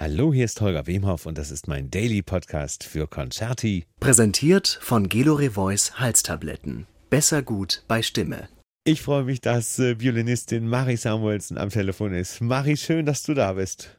Hallo, hier ist Holger Wemhoff und das ist mein Daily Podcast für Concerti. Präsentiert von Gelore Voice Halstabletten. Besser gut bei Stimme. Ich freue mich, dass äh, Violinistin Marie Samuelsen am Telefon ist. Marie, schön, dass du da bist.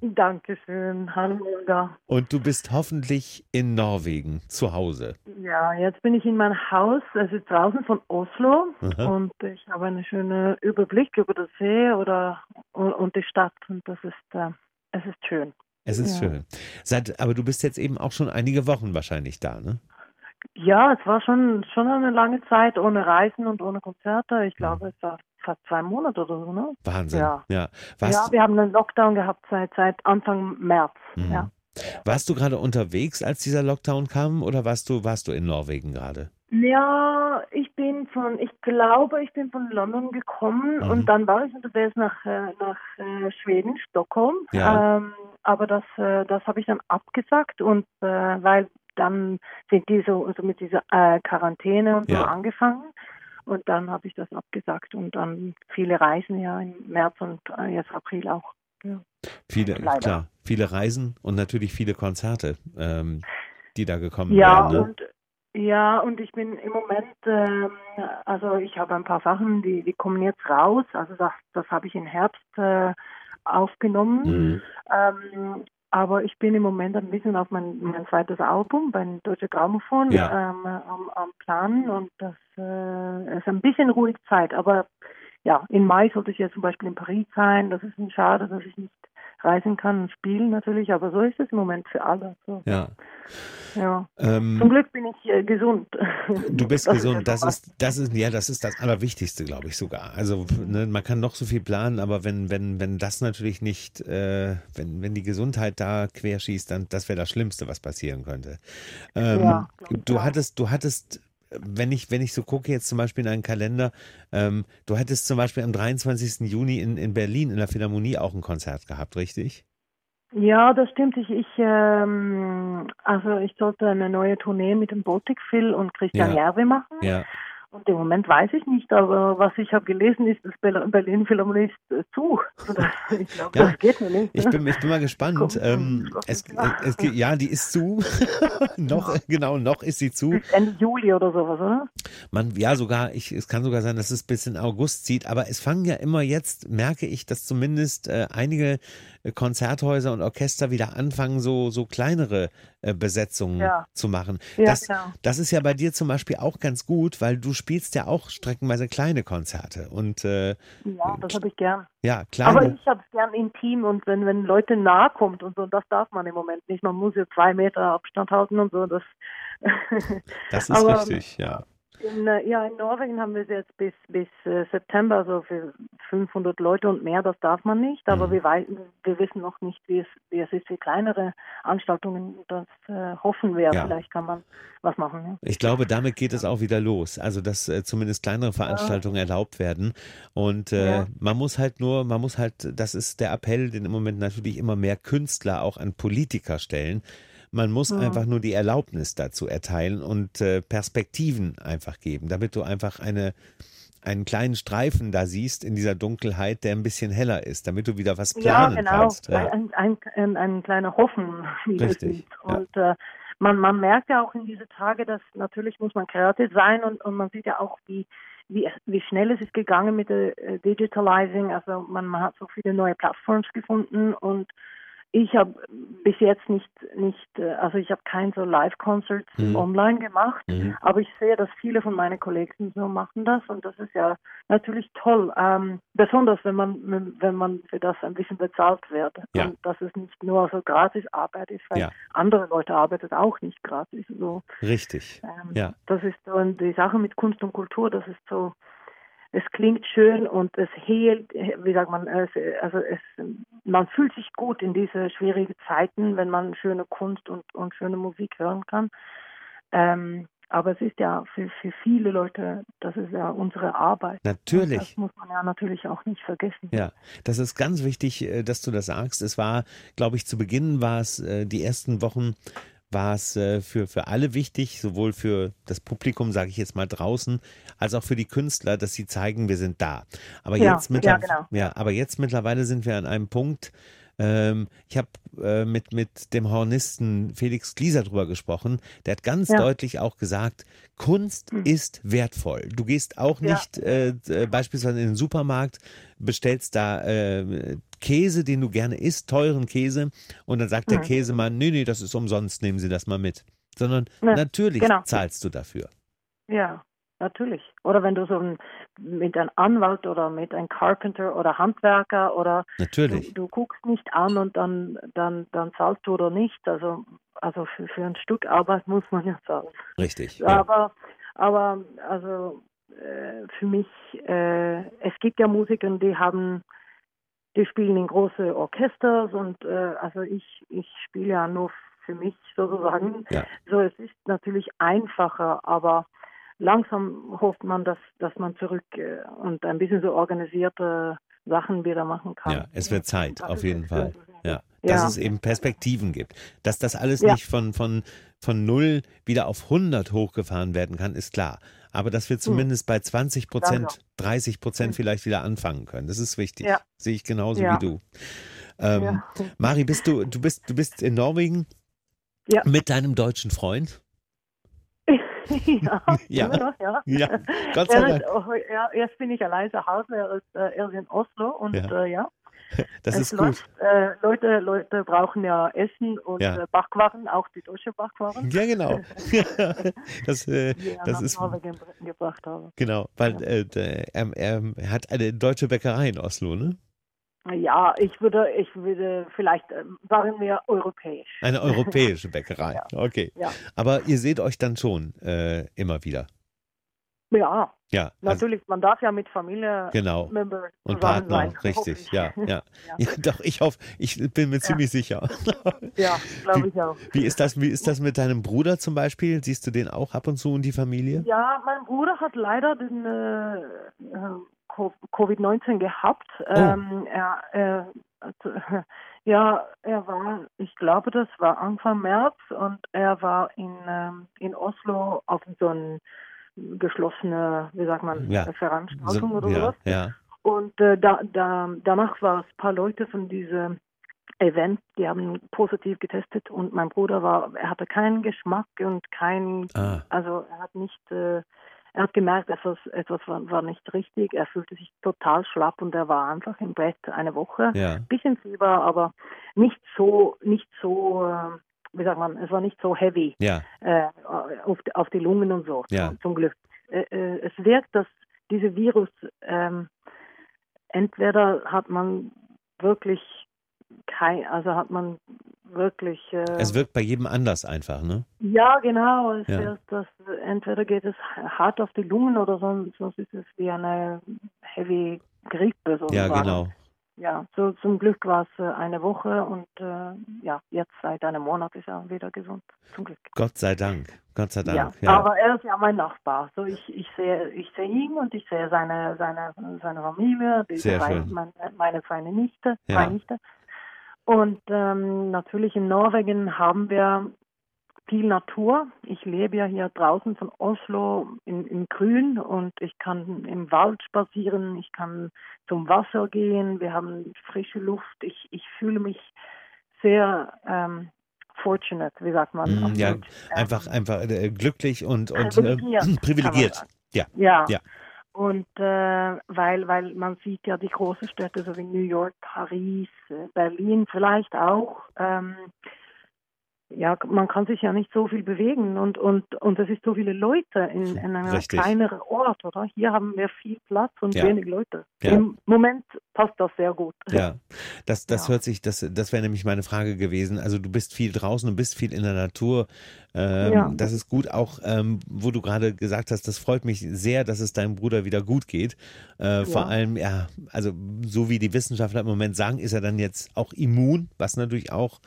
Dankeschön. Hallo Holger. Und du bist hoffentlich in Norwegen zu Hause. Ja, jetzt bin ich in meinem Haus. Es ist draußen von Oslo Aha. und ich habe einen schönen Überblick über das See oder und, und die Stadt und das ist äh, es ist schön. Es ist Ja. schön. Seit, aber du bist jetzt eben auch schon einige Wochen wahrscheinlich da, ne? Ja, es war schon schon eine lange Zeit ohne Reisen und ohne Konzerte. Ich glaube, es war fast zwei Monate oder so, ne? Wahnsinn. Ja. ja. Ja, wir haben einen Lockdown gehabt seit seit Anfang März. Mhm. Ja. warst du gerade unterwegs, als dieser Lockdown kam, oder warst du, warst du in Norwegen gerade? Ja, ich bin von, ich glaube, ich bin von London gekommen Mhm. und dann war ich unterwegs nach, äh, nach äh, Schweden, Stockholm. Ja. Ähm, aber das, äh, das habe ich dann abgesagt und äh, weil dann sind die so, so mit dieser äh, Quarantäne und so Ja. angefangen. Und dann habe ich das abgesagt und dann viele Reisen ja im März und jetzt April auch. Ja. Viele, Leider. klar, viele Reisen und natürlich viele Konzerte, ähm, die da gekommen Ja, werden. Ne? und ja, und ich bin im Moment, ähm, also ich habe ein paar Sachen, die, die kommen jetzt raus. Also das, das habe ich im Herbst äh, aufgenommen. Mhm. Ähm, aber ich bin im Moment ein bisschen auf mein, mein zweites Album beim Deutsche Grammophon Ja. ähm, am, am Planen und das äh, ist ein bisschen ruhig Zeit. Aber ja, im Mai sollte ich jetzt zum Beispiel in Paris sein. Das ist ein schade, dass ich nicht reisen kann und spielen natürlich, aber so ist es im Moment für alle. So, Ja. ja. Ähm, Zum Glück bin ich äh, gesund. Du bist Das gesund, das ist, das ist, ja, das ist das Allerwichtigste, glaube ich sogar. Also, ne, man kann noch so viel planen, aber wenn, wenn, wenn das natürlich nicht, äh, wenn, wenn die Gesundheit da querschießt, dann, das wäre das Schlimmste, was passieren könnte. Ähm, Ja, du hattest, du hattest, wenn ich, wenn ich so gucke jetzt zum Beispiel in einen Kalender, ähm, du hattest zum Beispiel am 23. Juni in, in Berlin in der Philharmonie auch ein Konzert gehabt, richtig? Ja, das stimmt. Ich, ich ähm, also ich sollte eine neue Tournee mit dem Baltic Phil und Christian Ja. Järve machen. Ja. Und im Moment weiß ich nicht, aber was ich habe gelesen, ist, dass Berlin Philharmonie ist äh, zu. Ich glaube, Ja, das geht mir nicht. Ich ne? bin, ich bin mal gespannt. Ähm, es, Ja. es, geht- ja, die ist zu. noch, genau, noch ist sie zu. Bis Ende Juli oder sowas, oder? Man, ja, sogar, ich, es kann sogar sein, dass es bis in August zieht, aber es fangen ja immer jetzt, merke ich, dass zumindest äh, einige Konzerthäuser und Orchester wieder anfangen, so, so kleinere äh, Besetzungen Ja. zu machen. Ja, das, genau. das ist ja bei dir zum Beispiel auch ganz gut, weil du spielst ja auch streckenweise kleine Konzerte und äh, Ja, das habe ich gern. ja, Aber kleine. ich habe es gern intim und wenn, wenn Leute nahe kommt und so, das darf man im Moment nicht. Man muss ja zwei Meter Abstand halten und so. Das, Das ist aber- richtig, ja. In, äh, ja, in Norwegen haben wir es jetzt bis, bis äh, September, also für 500 Leute und mehr, das darf man nicht. Aber Mhm. wir, wir wissen noch nicht, wie es, wie es ist für kleinere Anstaltungen. Das äh, hoffen wir. Ja. Vielleicht kann man was machen. Ja. Ich glaube, damit geht es auch wieder los. Also, dass äh, zumindest kleinere Veranstaltungen erlaubt werden. Und äh, Ja. man muss halt nur, man muss halt, das ist der Appell, den im Moment natürlich immer mehr Künstler auch an Politiker stellen. Man muss Mhm. einfach nur die Erlaubnis dazu erteilen und äh, Perspektiven einfach geben, damit du einfach eine einen kleinen Streifen da siehst in dieser Dunkelheit, der ein bisschen heller ist, damit du wieder was Ja, planen genau. kannst. Ja. Ein, ein, ein, ein kleiner Hoffen. Richtig, ja. Und äh, man, man merkt ja auch in diese Tage, dass natürlich muss man kreativ sein und, und man sieht ja auch, wie, wie, wie schnell es ist gegangen mit der äh, Digitalizing. Also man, man hat so viele neue Plattforms gefunden und ich habe bis jetzt nicht, nicht, äh, also ich habe kein so Live-Concerts Mhm. online gemacht, Mhm. aber ich sehe, dass viele von meinen Kollegen so machen das und das ist ja natürlich toll. Ähm, besonders wenn man wenn man für das ein bisschen bezahlt wird Ja. und dass es nicht nur so gratis Arbeit ist, weil Ja. andere Leute arbeiten auch nicht gratis. So, Richtig. ähm, Ja. Das ist so und die Sache mit Kunst und Kultur, das ist so es klingt schön und es hält, wie sagt man, es, also es, man fühlt sich gut in diese schwierigen Zeiten, wenn man schöne Kunst und, und schöne Musik hören kann. Ähm, aber es ist ja für, für viele Leute, das ist ja unsere Arbeit. Und Natürlich. Das muss man ja natürlich auch nicht vergessen. Ja, das ist ganz wichtig, äh, dass du das sagst. Es war, glaube ich, zu Beginn war es äh, die ersten Wochen war es äh, für, für alle wichtig, sowohl für das Publikum, sage ich jetzt mal draußen, als auch für die Künstler, dass sie zeigen, wir sind da. Aber Ja, jetzt ja, mittler- genau. ja, aber jetzt mittlerweile sind wir an einem Punkt, Ähm, ich habe äh, mit, mit dem Hornisten Felix Glieser drüber gesprochen. Der hat ganz Ja. deutlich auch gesagt, Kunst Mhm. ist wertvoll. Du gehst auch Ja. nicht äh, äh, beispielsweise in den Supermarkt, bestellst da äh, Käse, den du gerne isst, teuren Käse, und dann sagt der Mhm. Käsemann, nee, nee, das ist umsonst, nehmen Sie das mal mit. Sondern Ja, natürlich genau. zahlst du dafür. Ja, natürlich. Oder wenn du so ein, mit einem Anwalt oder mit einem Carpenter oder Handwerker oder du, Natürlich. du guckst nicht an und dann, dann, dann zahlst du oder nicht. Also, also für, für ein Stück Arbeit muss man ja zahlen. Richtig. Ja. Aber, aber also äh, für mich, äh, es gibt ja Musiker, die haben, die spielen in große Orchesters und äh, also ich, ich spiele ja nur für mich sozusagen. Ja. So, es ist natürlich einfacher, aber langsam hofft man, dass, dass man zurück äh, und ein bisschen so organisierte Sachen wieder machen kann. Ja, es wird Zeit, auf jeden Fall. Ja, dass Ja. es eben Perspektiven gibt. Dass das alles Ja. nicht von, von, von null wieder auf 100 hochgefahren werden kann, ist klar. Aber dass wir zumindest bei 20 Prozent, Danke. 30 Prozent Hm. vielleicht wieder anfangen können, das ist wichtig. Ja. Sehe ich genauso Ja. wie du. Ähm, Ja. Mari, bist du, du bist, du bist in Norwegen Ja. mit deinem deutschen Freund? ja, Ja. noch, ja. Ja, Gott sei Dank. ist, ja, jetzt bin ich allein zu Hause, er ist, äh, er ist in Oslo und ja, äh, ja Das es ist gut. läuft. Äh, Leute, Leute brauchen ja Essen und Ja. äh, Backwaren, auch die deutsche Backwaren, Ja, genau. das, äh, die das nach ist Norwegen ge- gebracht habe. genau, weil Ja. äh, der- er, er hat eine deutsche Bäckerei in Oslo, ne? Ja, ich würde, ich würde vielleicht, ähm, sagen wir europäisch. Eine europäische Bäckerei. Ja. Okay. Aber ihr seht euch dann schon äh, immer wieder. Ja, Ja. Also, natürlich, man darf ja mit Familie genau. Member Und Partner, sein, richtig. Ja, ja, Ja. ja. Doch, ich hoffe, ich bin mir ziemlich sicher. Ja, glaube ich auch. Wie ist das, wie ist das mit deinem Bruder zum Beispiel? Siehst du den auch ab und zu in die Familie? Ja, mein Bruder hat leider den äh, äh, Co- Covid-19 gehabt. Oh. Ähm, er, also, ja, er war, ich glaube, das war Anfang März und er war in, ähm, in Oslo auf so eine geschlossene, wie sagt man, Ja. Veranstaltung oder ja, sowas. ja. Und äh, da, da, danach war es ein paar Leute von diesem Event, die haben positiv getestet und mein Bruder war, er hatte keinen Geschmack und kein, Ah. also er hat nicht, äh, er hat gemerkt, etwas, etwas war, war nicht richtig, er fühlte sich total schlapp und er war einfach im Bett eine Woche. Ja. Bisschen Fieber, aber nicht so, nicht so, äh, wie sagt man, es war nicht so heavy Ja. äh, auf, auf die Lungen und so, Ja. zum, Glück. Äh, äh, es wirkt, dass diese Virus, ähm, entweder hat man wirklich kein, also hat man wirklich, äh, Es wirkt bei jedem anders einfach, ne? ja genau, es Ja. wirkt, dass entweder geht es hart auf die Lungen oder sonst, sonst ist es wie eine heavy Grippe sozusagen. Ja, genau. Ja, so zum Glück war es äh, eine Woche und äh, ja, jetzt seit einem Monat ist er wieder gesund. Zum Glück. Gott sei Dank. Gott sei Ja, Dank. Ja. aber er ist ja mein Nachbar. So ich, ich sehe ich sehe ihn und ich sehe seine seine seine Familie, Sehr schön. meine, meine kleine Nichte, Ja. Nichte. Und ähm, natürlich in Norwegen haben wir viel Natur. Ich lebe ja hier draußen von Oslo im, im Grün und ich kann im Wald spazieren, ich kann zum Wasser gehen, wir haben frische Luft. Ich, ich fühle mich sehr ähm, fortunate, wie sagt man? Mm, ja, Deutsch? Ähm, Einfach, einfach äh, glücklich und, und Privilegiert, äh, privilegiert. Ja. Ja. Ja. Und äh, weil, weil man sieht ja die großen Städte, so wie New York, Paris, äh, Berlin vielleicht auch. Ähm, ja, man kann sich ja nicht so viel bewegen und und und es ist so viele Leute in, in einem Richtig. kleineren Ort, oder? Hier haben wir viel Platz und Ja. wenig Leute. Ja. Im Moment passt das sehr gut. Ja, das, das Ja. hört sich, das, das wäre nämlich meine Frage gewesen. Also du bist viel draußen und bist viel in der Natur. Ähm, Ja. Das ist gut, auch ähm, wo du gerade gesagt hast, das freut mich sehr, dass es deinem Bruder wieder gut geht. Äh, Vor allem, ja, also so wie die Wissenschaftler im Moment sagen, ist er dann jetzt auch immun, was natürlich auch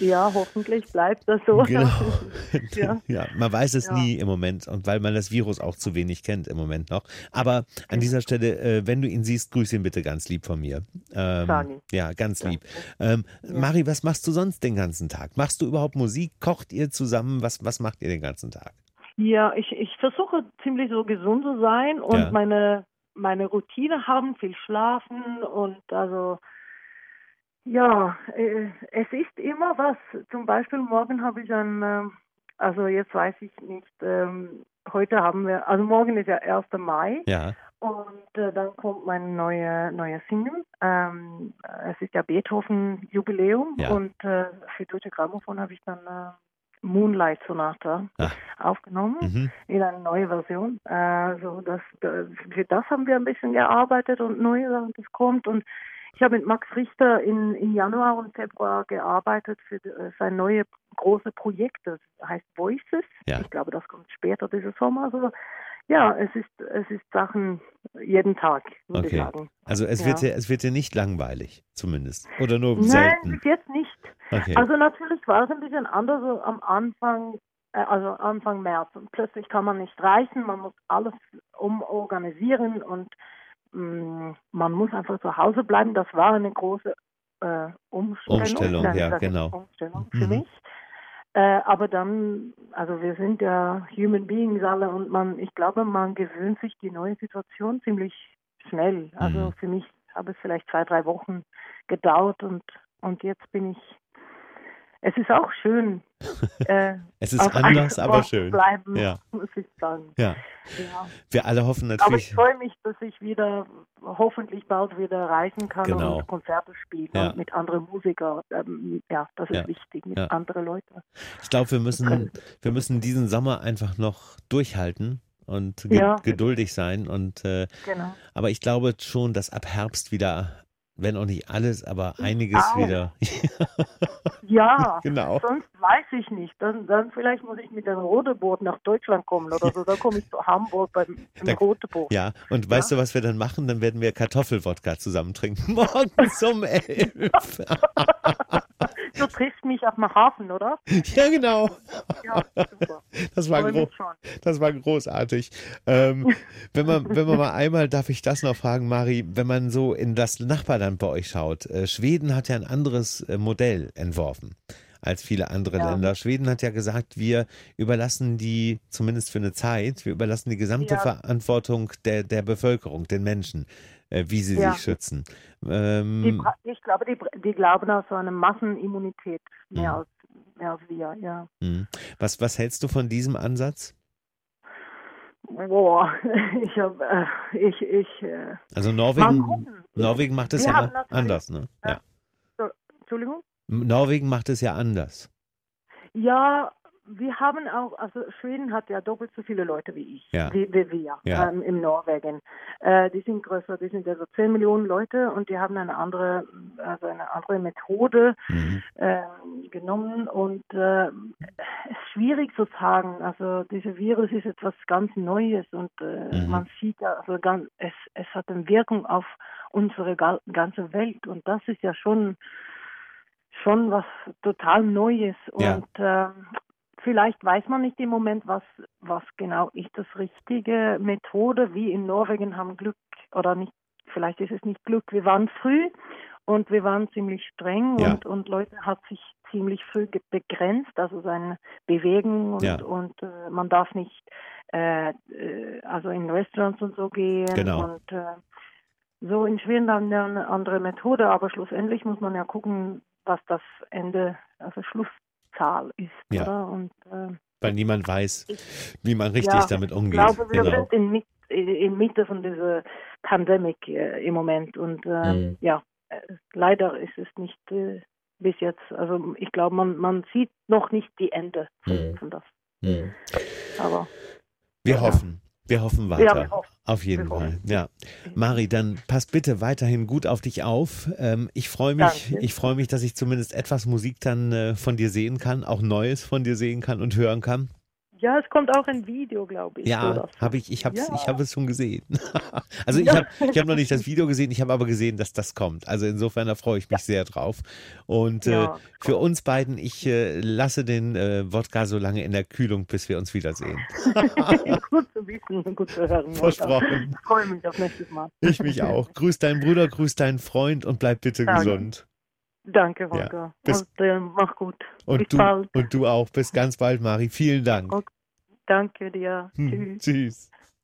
Ja, hoffentlich bleibt das so. Genau. Ja. ja, man weiß es Ja. nie im Moment und weil man das Virus auch zu wenig kennt im Moment noch. Aber an dieser Stelle, äh, wenn du ihn siehst, grüß ihn bitte ganz lieb von mir. Ähm, ja, ganz lieb. Ähm, Mari, was machst du sonst den ganzen Tag? Machst du überhaupt Musik? Kocht ihr zusammen? Was, was macht ihr den ganzen Tag? Ja, ich, ich versuche ziemlich so gesund zu sein und meine, meine Routine haben, viel schlafen und also Ja, äh, es ist immer was. Zum Beispiel morgen habe ich ein, äh, also jetzt weiß ich nicht, ähm, heute haben wir, also morgen ist ja 1. Mai. Ja. Und äh, dann kommt mein neuer neue Single. Ähm, es ist ja Beethoven-Jubiläum Ja. und äh, für Deutsche Grammophon habe ich dann äh, Moonlight Sonata Ah. aufgenommen Mhm. in eine neue Version. Äh, so das, für das haben wir ein bisschen gearbeitet und neue Sachen, das kommt. Und ich habe mit Max Richter in, in Januar und Februar gearbeitet für äh, sein neues große Projekt, das heißt Voices. Ja. Ich glaube, das kommt später dieses Sommer. Also, ja, es ist, es ist Sachen jeden Tag, würde ich Okay. sagen. Also es Ja. wird dir, es wird dir nicht langweilig, zumindest. Oder nur Nein, selten. bis jetzt nicht. Okay. Also natürlich war es ein bisschen anders so am Anfang, äh, also Anfang März. Und plötzlich kann man nicht reisen, man muss alles umorganisieren und mh, man muss einfach zu Hause bleiben. Das war eine große äh, Umstellung. Umstellung, Nein, ja, genau. Umstellung für Mhm. mich. Äh, aber dann, also wir sind ja Human Beings alle und man, ich glaube, man gewöhnt sich die neue Situation ziemlich schnell. Also Mhm. für mich habe es vielleicht zwei, drei Wochen gedauert und und jetzt bin ich. Es ist auch schön. äh, es ist anders, aber schön. Bleiben, Ja. muss ich sagen. Ja. Ja. Wir alle hoffen Aber ich natürlich. freue mich, dass ich wieder hoffentlich bald wieder reisen kann Genau. und Konzerte spielen Ja. und mit anderen Musikern. Ähm, ja, das ist wichtig, mit anderen Leuten. Ich glaube, wir müssen, wir müssen diesen Sommer einfach noch durchhalten und ge geduldig sein. Und äh, Genau. aber ich glaube schon, dass ab Herbst wieder, wenn auch nicht alles, aber einiges auch. wieder. Ja, genau. sonst weiß ich nicht. Dann, dann vielleicht muss ich mit dem Rodeboot nach Deutschland kommen oder so. Dann komme ich zu Hamburg beim Da- Rodeboot. Ja, und weißt du, was wir dann machen? Dann werden wir Kartoffelwodka zusammen trinken. Morgens um elf. Du triffst mich auf dem Hafen, oder? ja, genau. Ja, super. Das war, gro das war großartig. Ähm, wenn, man, wenn man mal einmal, darf ich das noch fragen, Mari, wenn man so in das Nachbarland bei euch schaut. Äh, Schweden hat ja ein anderes äh, Modell entworfen als viele andere Ja. Länder. Schweden hat ja gesagt, wir überlassen die, zumindest für eine Zeit, wir überlassen die gesamte Ja. Verantwortung der, der Bevölkerung, den Menschen, äh, wie sie Ja. sich schützen. Die, Ähm, bra- ich glaube, die, die glauben an so eine Massenimmunität mehr, Mhm. als, mehr als wir, ja. mh. was, was hältst du von diesem Ansatz? Boah, ich habe, äh, ich, ich, äh, Also Norwegen. Norwegen macht es ja anders, ne? Ja. Entschuldigung? Norwegen macht es ja anders. Ja, wir haben auch, also Schweden hat ja doppelt so viele Leute wie ich, Ja. wie, wie wir Ja. ähm, im Norwegen. Äh, die sind größer, die sind also 10 Millionen Leute und die haben eine andere, also eine andere Methode Mhm. ähm, genommen und äh, es ist schwierig zu sagen. Also dieser Virus ist etwas ganz Neues und äh, Mhm. man sieht ja, also ganz, es, es hat eine Wirkung auf unsere ga- ganze Welt und das ist ja schon schon was total Neues Ja. und ähm, vielleicht weiß man nicht im Moment, was was genau ist das richtige Methode. Wie in Norwegen haben Glück oder nicht. Vielleicht ist es nicht Glück. Wir waren früh und wir waren ziemlich streng Ja. und und Leute hat sich ziemlich früh begrenzt, also seine Bewegung und Ja. und äh, man darf nicht äh, äh, also in Restaurants und so gehen Genau. und äh, so in Schweden haben wir eine andere Methode, aber schlussendlich muss man ja gucken, was das Ende, also Schlusszahl ist, Ja. oder? Und äh, Weil niemand weiß, wie man richtig damit ich umgeht. glaube, wir genau. sind in, in Mitte von dieser Pandemie äh, im Moment und äh, Mhm. ja, äh, leider ist es nicht äh, bis jetzt. Also ich glaube, man, man sieht noch nicht die Ende von, Mhm. von das. Mhm. Aber Wir Ja. hoffen. Wir hoffen Ja, weiter. wir hoffen. Auf jeden Wir Fall. hoffen. Ja. Mari, dann pass bitte weiterhin gut auf dich auf. Ähm, ich freue mich, Danke. ich freue mich, dass ich zumindest etwas Musik dann äh, von dir sehen kann, auch Neues von dir sehen kann und hören kann. Ja, es kommt auch ein Video, glaube ich. Ja, habe ich, ich habe Ja. ich habe es schon gesehen. also ich Ja. habe ich habe noch nicht das Video gesehen, ich habe aber gesehen, dass das kommt. Also insofern da freue ich mich sehr drauf. Und äh, Ja, für uns beiden, ich äh, lasse den äh, Wodka so lange in der Kühlung, bis wir uns wiedersehen. gut zu wissen gut zu hören. Versprochen. Ich freue mich auf nächstes Mal. Ich mich auch. Grüß deinen Bruder, grüß deinen Freund und bleib bitte Danke. gesund. Danke, Volker. bis- und äh, mach gut. Und Bis du bald. und du auch. Bis ganz bald, Mari. Vielen Dank. Okay. Danke dir. Hm, Tschüss. Tschüss.